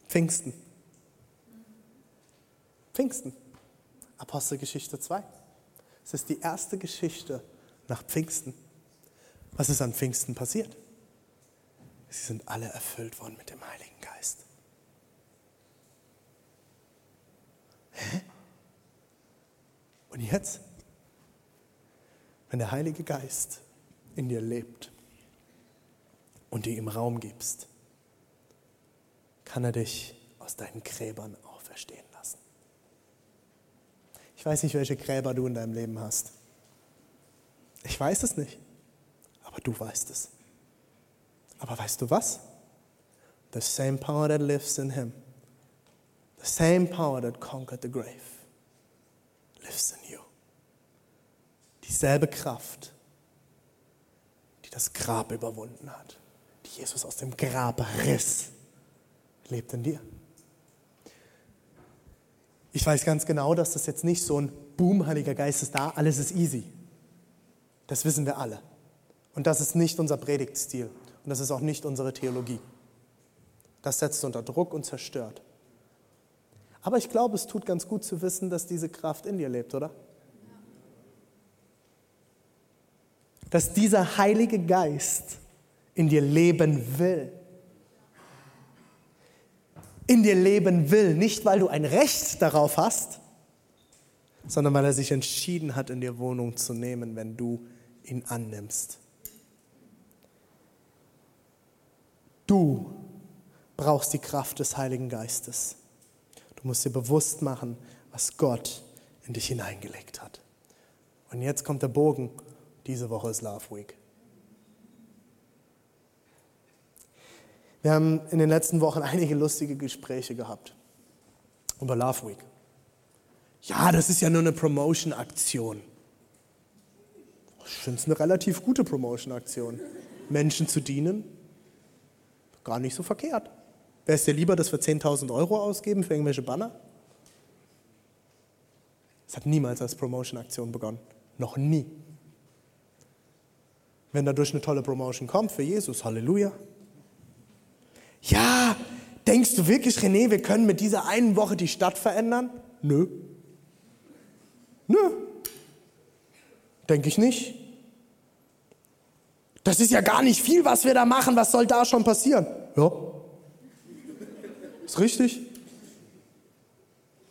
Pfingsten. Pfingsten. Apostelgeschichte 2. Es ist die erste Geschichte nach Pfingsten. Was ist an Pfingsten passiert? Sie sind alle erfüllt worden mit dem Heiligen Geist. Hä? Und jetzt, wenn der Heilige Geist in dir lebt und dir ihm Raum gibst, kann er dich aus deinen Gräbern auferstehen lassen. Ich weiß nicht, welche Gräber du in deinem Leben hast. Ich weiß es nicht, aber du weißt es. Aber weißt du was? The same power that lives in him The same power that conquered the grave lives in you. Dieselbe Kraft, die das Grab überwunden hat, die Jesus aus dem Grab riss, lebt in dir. Ich weiß ganz genau, dass das jetzt nicht so ein Boom, Heiliger Geist ist da, alles ist easy. Das wissen wir alle. Und das ist nicht unser Predigtstil. Und das ist auch nicht unsere Theologie. Das setzt unter Druck und zerstört. Aber ich glaube, es tut ganz gut zu wissen, dass diese Kraft in dir lebt, oder? Dass dieser Heilige Geist in dir leben will. In dir leben will, nicht weil du ein Recht darauf hast, sondern weil er sich entschieden hat, in dir Wohnung zu nehmen, wenn du ihn annimmst. Du brauchst die Kraft des Heiligen Geistes. Du musst dir bewusst machen, was Gott in dich hineingelegt hat. Und jetzt kommt der Bogen. Diese Woche ist Love Week. Wir haben in den letzten Wochen einige lustige Gespräche gehabt über Love Week. Ja, das ist ja nur eine Promotion-Aktion. Ich finde es eine relativ gute Promotion-Aktion. Menschen zu dienen, gar nicht so verkehrt. Wäre es dir lieber, dass wir 10.000 Euro ausgeben für irgendwelche Banner? Es hat niemals als Promotion-Aktion begonnen. Noch nie. Wenn dadurch eine tolle Promotion kommt für Jesus, Halleluja. Ja, denkst du wirklich, René, wir können mit dieser einen Woche die Stadt verändern? Nö. Nö. Denke ich nicht. Das ist ja gar nicht viel, was wir da machen. Was soll da schon passieren? Ja, ist richtig?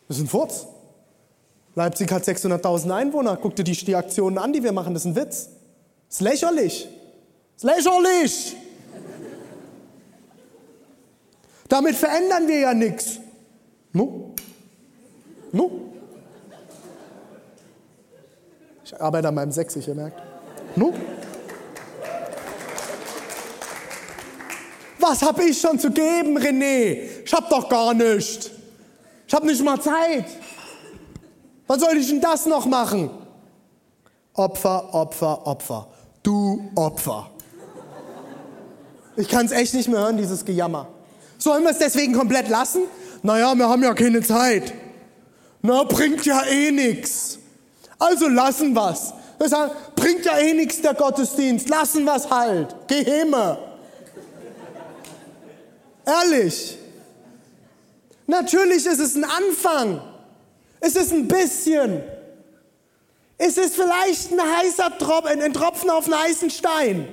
Das ist ein Furz. Leipzig hat 600.000 Einwohner. Guck dir die, die Aktionen an, die wir machen. Das ist ein Witz. Das ist lächerlich. Das ist lächerlich. Damit verändern wir ja nichts. No? No? Ich arbeite an meinem Sächsisch, ihr merkt. No? Was habe ich schon zu geben, René? Ich habe doch gar nichts. Ich habe nicht mal Zeit. Was soll ich denn das noch machen? Opfer, Opfer, Opfer. Du Opfer. Ich kann es echt nicht mehr hören, dieses Gejammer. Sollen wir es deswegen komplett lassen? Naja, wir haben ja keine Zeit. Na, bringt ja eh nichts. Also lassen was. Wir sagen, bringt ja eh nichts der Gottesdienst, lassen was halt. Geh himme. Ehrlich. Natürlich ist es ein Anfang. Es ist ein bisschen. Es ist vielleicht ein heißer Tropfen, ein Tropfen auf einen heißen Stein.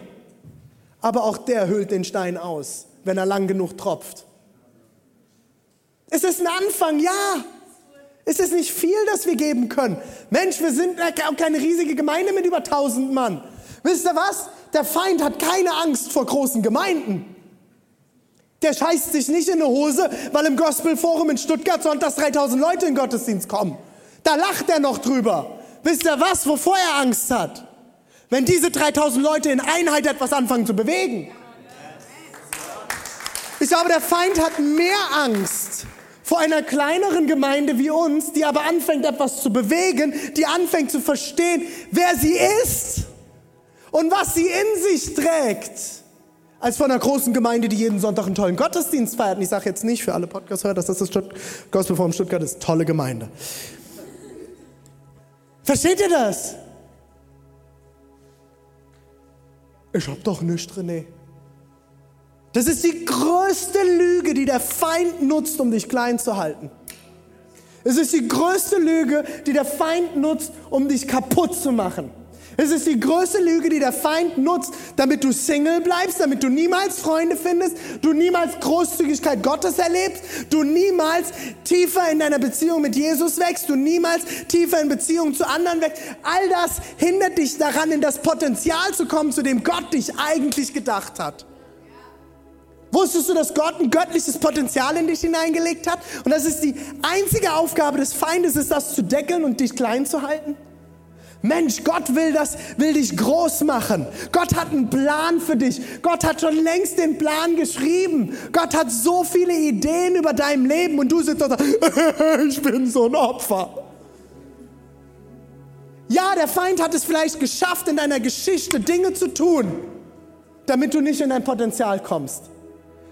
Aber auch der hüllt den Stein aus, wenn er lang genug tropft. Es ist ein Anfang, ja. Es ist nicht viel, das wir geben können. Mensch, wir sind keine riesige Gemeinde mit über 1000 Mann. Wisst ihr was? Der Feind hat keine Angst vor großen Gemeinden. Der scheißt sich nicht in die Hose, weil im Gospelforum in Stuttgart sonntags 3000 Leute in Gottesdienst kommen. Da lacht er noch drüber. Wisst ihr was, wovor er Angst hat? Wenn diese 3000 Leute in Einheit etwas anfangen zu bewegen. Ich glaube, der Feind hat mehr Angst vor einer kleineren Gemeinde wie uns, die aber anfängt etwas zu bewegen, die anfängt zu verstehen, wer sie ist und was sie in sich trägt, als von einer großen Gemeinde, die jeden Sonntag einen tollen Gottesdienst feiert. Und ich sage jetzt nicht für alle Podcast-Hörer, dass das das Gospelforum Stuttgart ist. Tolle Gemeinde. Versteht ihr das? Ich hab doch nichts, René. Das ist die größte Lüge, die der Feind nutzt, um dich klein zu halten. Es ist die größte Lüge, die der Feind nutzt, um dich kaputt zu machen. Es ist die größte Lüge, die der Feind nutzt, damit du Single bleibst, damit du niemals Freunde findest, du niemals Großzügigkeit Gottes erlebst, du niemals tiefer in deiner Beziehung mit Jesus wächst, du niemals tiefer in Beziehung zu anderen wächst. All das hindert dich daran, in das Potenzial zu kommen, zu dem Gott dich eigentlich gedacht hat. Wusstest du, dass Gott ein göttliches Potenzial in dich hineingelegt hat? Und das ist die einzige Aufgabe des Feindes, ist das zu deckeln und dich klein zu halten? Mensch, Gott will das, will dich groß machen. Gott hat einen Plan für dich. Gott hat schon längst den Plan geschrieben. Gott hat so viele Ideen über dein Leben und du sitzt da, ich bin so ein Opfer. Ja, der Feind hat es vielleicht geschafft, in deiner Geschichte Dinge zu tun, damit du nicht in dein Potenzial kommst.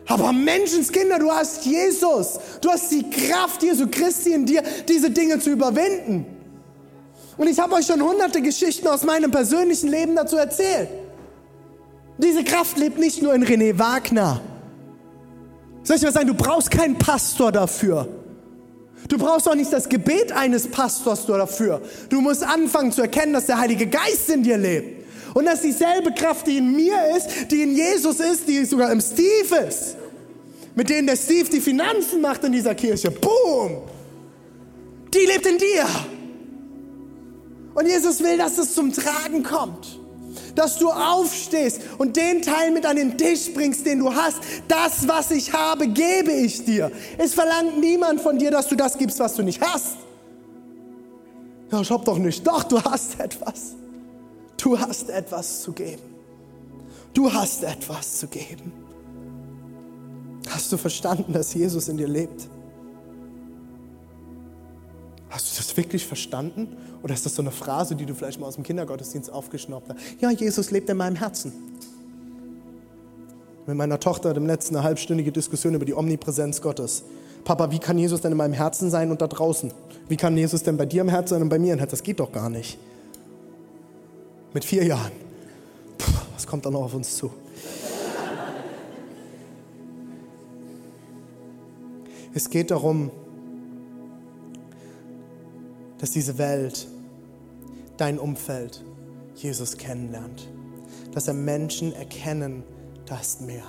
Aber Menschenskinder, du hast Jesus. Du hast die Kraft Jesu Christi in dir, diese Dinge zu überwinden. Und ich habe euch schon hunderte Geschichten aus meinem persönlichen Leben dazu erzählt. Diese Kraft lebt nicht nur in René Wagner. Soll ich mal sagen, du brauchst keinen Pastor dafür. Du brauchst auch nicht das Gebet eines Pastors dafür. Du musst anfangen zu erkennen, dass der Heilige Geist in dir lebt. Und dass dieselbe Kraft, die in mir ist, die in Jesus ist, die sogar im Steve ist. Mit denen der Steve die Finanzen macht in dieser Kirche. Boom! Die lebt in dir. Und Jesus will, dass es zum Tragen kommt. Dass du aufstehst und den Teil mit an den Tisch bringst, den du hast. Das, was ich habe, gebe ich dir. Es verlangt niemand von dir, dass du das gibst, was du nicht hast. Ja, ich hab doch nicht. Doch, du hast etwas. Du hast etwas zu geben. Du hast etwas zu geben. Hast du verstanden, dass Jesus in dir lebt? Hast du das wirklich verstanden? Oder ist das so eine Phrase, die du vielleicht mal aus dem Kindergottesdienst aufgeschnappt hast? Ja, Jesus lebt in meinem Herzen. Mit meiner Tochter dem letzten eine halbstündige Diskussion über die Omnipräsenz Gottes. Papa, wie kann Jesus denn in meinem Herzen sein und da draußen? Wie kann Jesus denn bei dir im Herzen sein und bei mir im Herzen? Das geht doch gar nicht. Mit vier Jahren. Puh, was kommt da noch auf uns zu? Es geht darum, dass diese Welt, dein Umfeld, Jesus kennenlernt. Dass er Menschen erkennen, da ist mehr.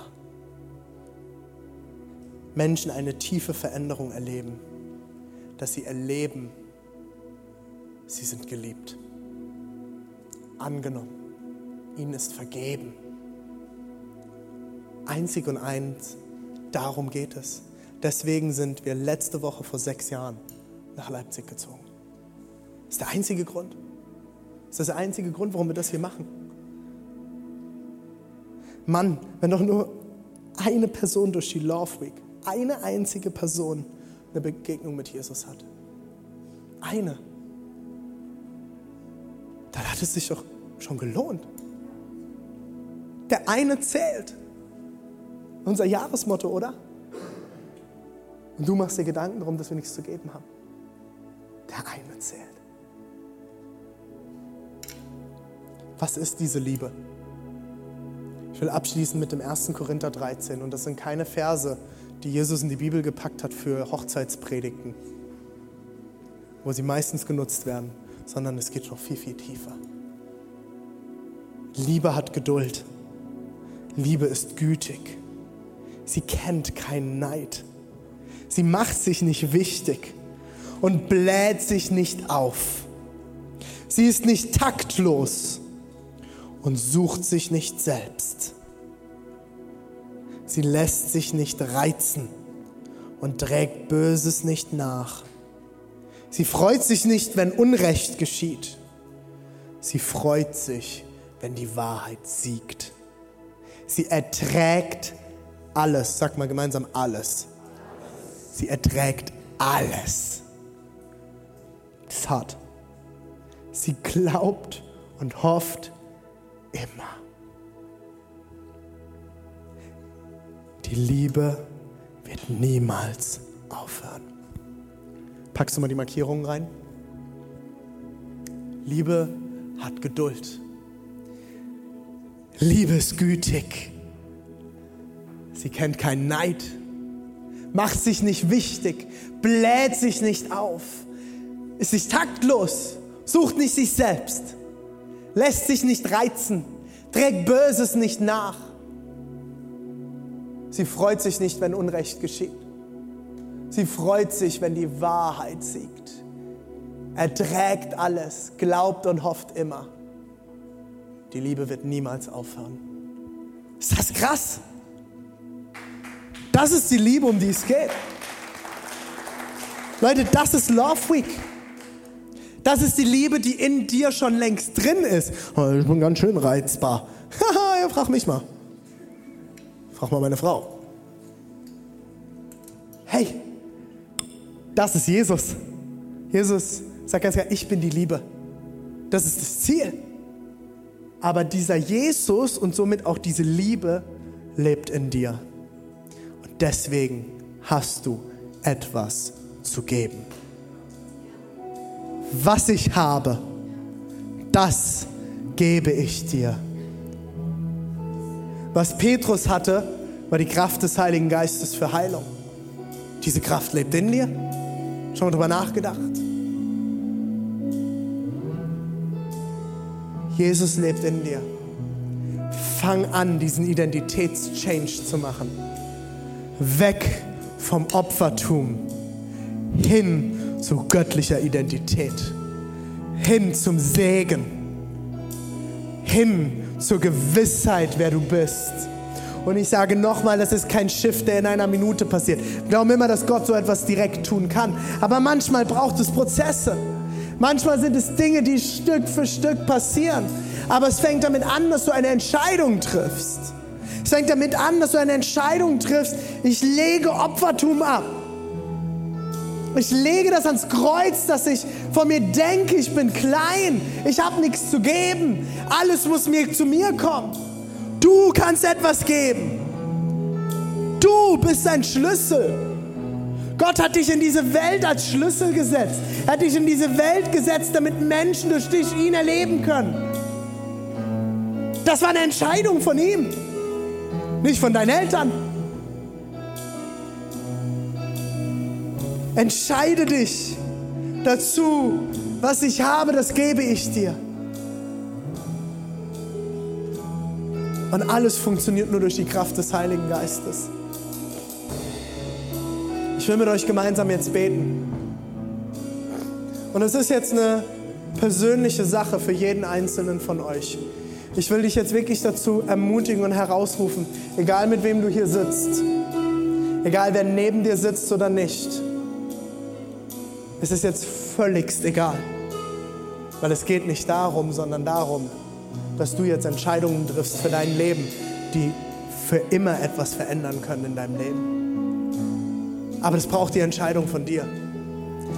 Menschen eine tiefe Veränderung erleben. Dass sie erleben, sie sind geliebt. Angenommen. Ihnen ist vergeben. Einzig und eins, darum geht es. Deswegen sind wir letzte Woche vor sechs Jahren nach Leipzig gezogen. Das ist der einzige Grund. Das ist der einzige Grund, warum wir das hier machen. Mann, wenn doch nur eine Person durch die Love Week, eine einzige Person eine Begegnung mit Jesus hat. Eine. Dann hat es sich doch schon gelohnt. Der eine zählt. Unser Jahresmotto, oder? Und du machst dir Gedanken darum, dass wir nichts zu geben haben. Der eine zählt. Was ist diese Liebe? Ich will abschließen mit dem 1. Korinther 13 und das sind keine Verse, die Jesus in die Bibel gepackt hat für Hochzeitspredigten, wo sie meistens genutzt werden, sondern es geht noch viel, viel tiefer. Liebe hat Geduld. Liebe ist gütig. Sie kennt keinen Neid. Sie macht sich nicht wichtig und bläht sich nicht auf. Sie ist nicht taktlos und sucht sich nicht selbst. Sie lässt sich nicht reizen und trägt Böses nicht nach. Sie freut sich nicht, wenn Unrecht geschieht. Sie freut sich, wenn die Wahrheit siegt. Sie erträgt alles. Sag mal gemeinsam alles. Sie erträgt alles. Das ist hart. Sie glaubt und hofft immer. Die Liebe wird niemals aufhören. Packst du mal die Markierungen rein? Liebe hat Geduld. Liebe ist gütig. Sie kennt keinen Neid, macht sich nicht wichtig, bläht sich nicht auf, ist nicht taktlos, sucht nicht sich selbst, lässt sich nicht reizen, trägt Böses nicht nach. Sie freut sich nicht, wenn Unrecht geschieht. Sie freut sich, wenn die Wahrheit siegt. Erträgt alles, glaubt und hofft immer. Die Liebe wird niemals aufhören. Ist das krass? Das ist die Liebe, um die es geht. Leute, das ist Love Week. Das ist die Liebe, die in dir schon längst drin ist. Oh, ich bin ganz schön reizbar. Haha, ja, frag mich mal. Frag mal meine Frau. Hey, das ist Jesus. Jesus sagt ganz klar, ich bin die Liebe. Das ist das Ziel. Aber dieser Jesus und somit auch diese Liebe lebt in dir deswegen hast du etwas zu geben. Was ich habe, das gebe ich dir. Was Petrus hatte, war die Kraft des Heiligen Geistes für Heilung. Diese Kraft lebt in dir. Schon mal drüber nachgedacht? Jesus lebt in dir. Fang an, diesen Identitätschange zu machen weg vom Opfertum hin zu göttlicher Identität, hin zum Segen, hin zur Gewissheit, wer du bist. Und ich sage nochmal, das ist kein Schiff, der in einer Minute passiert. Wir glauben immer, dass Gott so etwas direkt tun kann. Aber manchmal braucht es Prozesse. Manchmal sind es Dinge, die Stück für Stück passieren. Aber es fängt damit an, dass du eine Entscheidung triffst. Es fängt damit an, dass du eine Entscheidung triffst. Ich lege Opfertum ab. Ich lege das ans Kreuz, dass ich von mir denke, ich bin klein, ich habe nichts zu geben. Alles muss mir zu mir kommen. Du kannst etwas geben. Du bist ein Schlüssel. Gott hat dich in diese Welt als Schlüssel gesetzt. Er hat dich in diese Welt gesetzt, damit Menschen durch dich ihn erleben können. Das war eine Entscheidung von ihm nicht von deinen Eltern. Entscheide dich dazu, was ich habe, das gebe ich dir. Und alles funktioniert nur durch die Kraft des Heiligen Geistes. Ich will mit euch gemeinsam jetzt beten. Und es ist jetzt eine persönliche Sache für jeden Einzelnen von euch. Ich will dich jetzt wirklich dazu ermutigen und herausrufen, egal mit wem du hier sitzt, egal wer neben dir sitzt oder nicht. Es ist jetzt völligst egal, weil es geht nicht darum, sondern darum, dass du jetzt Entscheidungen triffst für dein Leben, die für immer etwas verändern können in deinem Leben. Aber es braucht die Entscheidung von dir,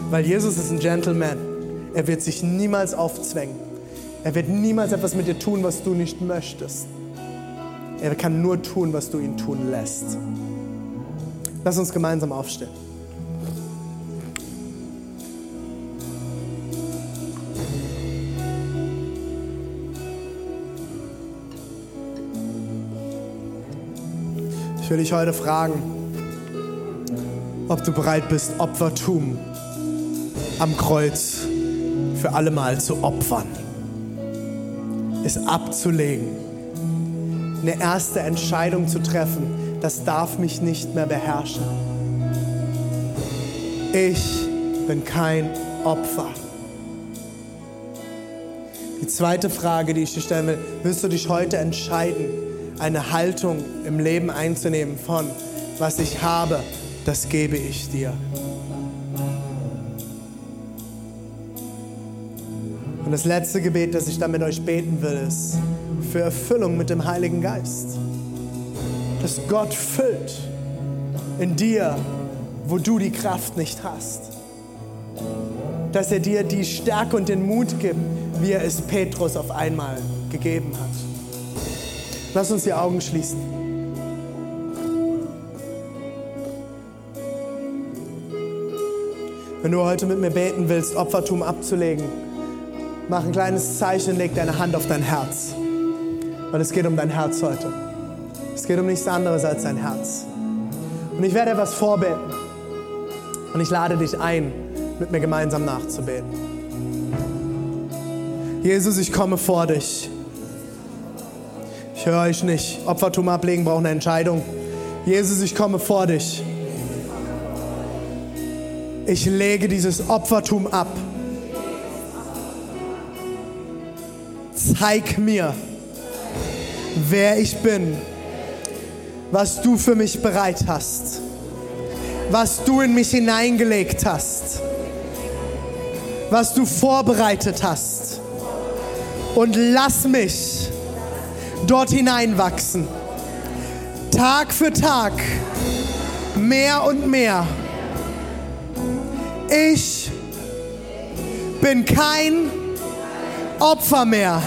weil Jesus ist ein Gentleman. Er wird sich niemals aufzwängen. Er wird niemals etwas mit dir tun, was du nicht möchtest. Er kann nur tun, was du ihn tun lässt. Lass uns gemeinsam aufstehen. Will dich heute fragen, ob du bereit bist, Opfertum am Kreuz für allemal zu opfern, es abzulegen, eine erste Entscheidung zu treffen, das darf mich nicht mehr beherrschen. Ich bin kein Opfer. Die zweite Frage, die ich dir stellen will, wirst du dich heute entscheiden, eine Haltung im Leben einzunehmen von, was ich habe, das gebe ich dir. Und das letzte Gebet, das ich dann mit euch beten will, ist für Erfüllung mit dem Heiligen Geist. Dass Gott füllt in dir, wo du die Kraft nicht hast. Dass er dir die Stärke und den Mut gibt, wie er es Petrus auf einmal gegeben hat. Lass uns die Augen schließen. Wenn du heute mit mir beten willst, Opfertum abzulegen, mach ein kleines Zeichen, leg deine Hand auf dein Herz. Weil es geht um dein Herz heute. Es geht um nichts anderes als dein Herz. Und ich werde etwas vorbeten. Und ich lade dich ein, mit mir gemeinsam nachzubeten. Jesus, ich komme vor dich. Ich höre euch nicht. Opfertum ablegen braucht eine Entscheidung. Jesus, ich komme vor dich. Ich lege dieses Opfertum ab. Zeig mir, wer ich bin, was du für mich bereit hast, was du in mich hineingelegt hast, was du vorbereitet hast. Und lass mich dort hineinwachsen. Tag für Tag, mehr und mehr. Ich bin kein Opfer mehr.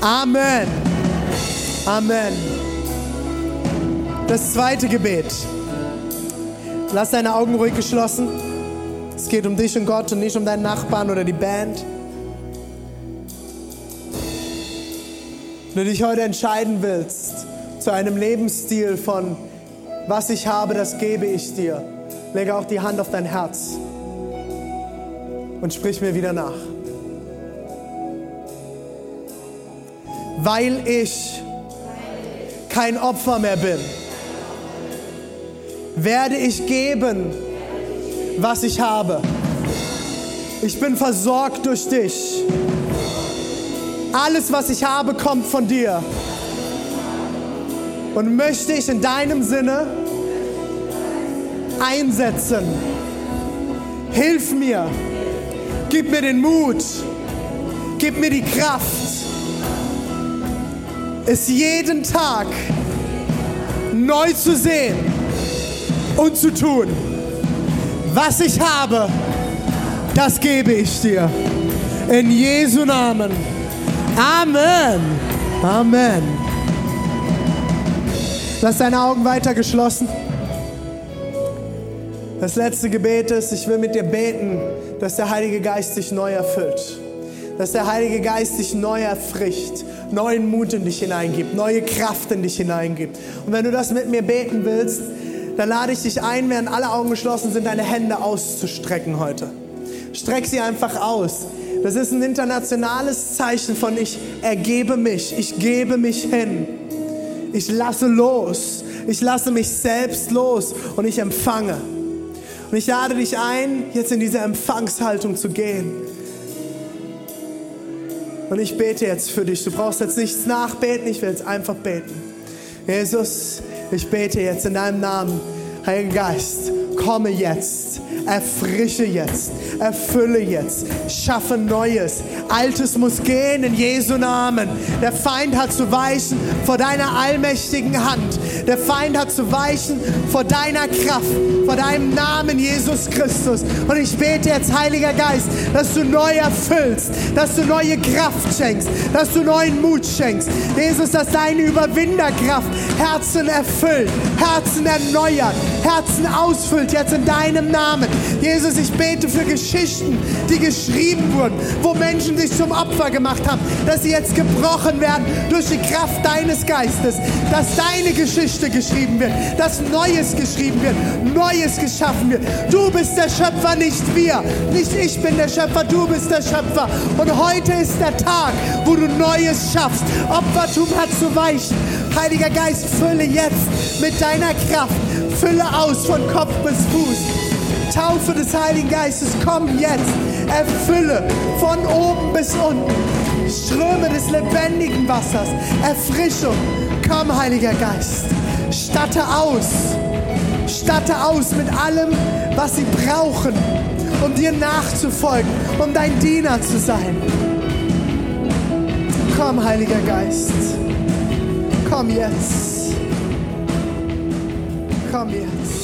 Amen. Amen. Das zweite Gebet. Lass deine Augen ruhig geschlossen. Es geht um dich und Gott und nicht um deinen Nachbarn oder die Band. Wenn du dich heute entscheiden willst zu einem Lebensstil von, was ich habe, das gebe ich dir, lege auch die Hand auf dein Herz und sprich mir wieder nach. Weil ich kein Opfer mehr bin, werde ich geben, was ich habe. Ich bin versorgt durch dich. Alles, was ich habe, kommt von dir. Und möchte ich in deinem Sinne einsetzen. Hilf mir. Gib mir den Mut. Gib mir die Kraft. Es jeden Tag neu zu sehen und zu tun. Was ich habe, das gebe ich dir. In Jesu Namen. Amen. Amen. Lass deine Augen weiter geschlossen. Das letzte Gebet ist, ich will mit dir beten, dass der Heilige Geist dich neu erfüllt. Dass der Heilige Geist dich neu erfrischt, neuen Mut in dich hineingibt, neue Kraft in dich hineingibt. Und wenn du das mit mir beten willst, dann lade ich dich ein, während alle Augen geschlossen sind, deine Hände auszustrecken heute. Streck sie einfach aus. Das ist ein internationales Zeichen von ich ergebe mich, ich gebe mich hin. Ich lasse los, ich lasse mich selbst los und ich empfange. Und ich lade dich ein, jetzt in diese Empfangshaltung zu gehen. Und ich bete jetzt für dich. Du brauchst jetzt nichts nachbeten, ich will jetzt einfach beten. Jesus, ich bete jetzt in deinem Namen, Heiliger Geist, komme jetzt, erfrische jetzt, erfülle jetzt, schaffe Neues. Altes muss gehen in Jesu Namen. Der Feind hat zu weichen vor deiner allmächtigen Hand. Der Feind hat zu weichen vor deiner Kraft, vor deinem Namen Jesus Christus. Und ich bete jetzt, Heiliger Geist, dass du neu erfüllst, dass du neue Kraft schenkst, dass du neuen Mut schenkst. Jesus, dass deine Überwinderkraft Herzen erfüllt, Herzen erneuert, Herzen ausfüllt, jetzt in deinem Namen. Jesus, ich bete für Geschichten, die geschrieben wurden, wo Menschen sich zum Opfer gemacht haben, dass sie jetzt gebrochen werden durch die Kraft deines Geistes, dass deine Geschichte geschrieben wird, dass Neues geschrieben wird, Neues geschaffen wird. Du bist der Schöpfer, nicht wir. Nicht ich bin der Schöpfer, du bist der Schöpfer. Und heute ist der Tag, wo du Neues schaffst. Opfertum hat zu weichen. Heiliger Geist, fülle jetzt mit deiner Kraft, fülle aus von Kopf bis Fuß. Taufe des Heiligen Geistes, komm jetzt, erfülle von oben bis unten. Ströme des lebendigen Wassers, Erfrischung. Komm, Heiliger Geist, statte aus, statte aus mit allem, was sie brauchen, um dir nachzufolgen, um dein Diener zu sein. Komm, Heiliger Geist. Komm jetzt. Komm jetzt.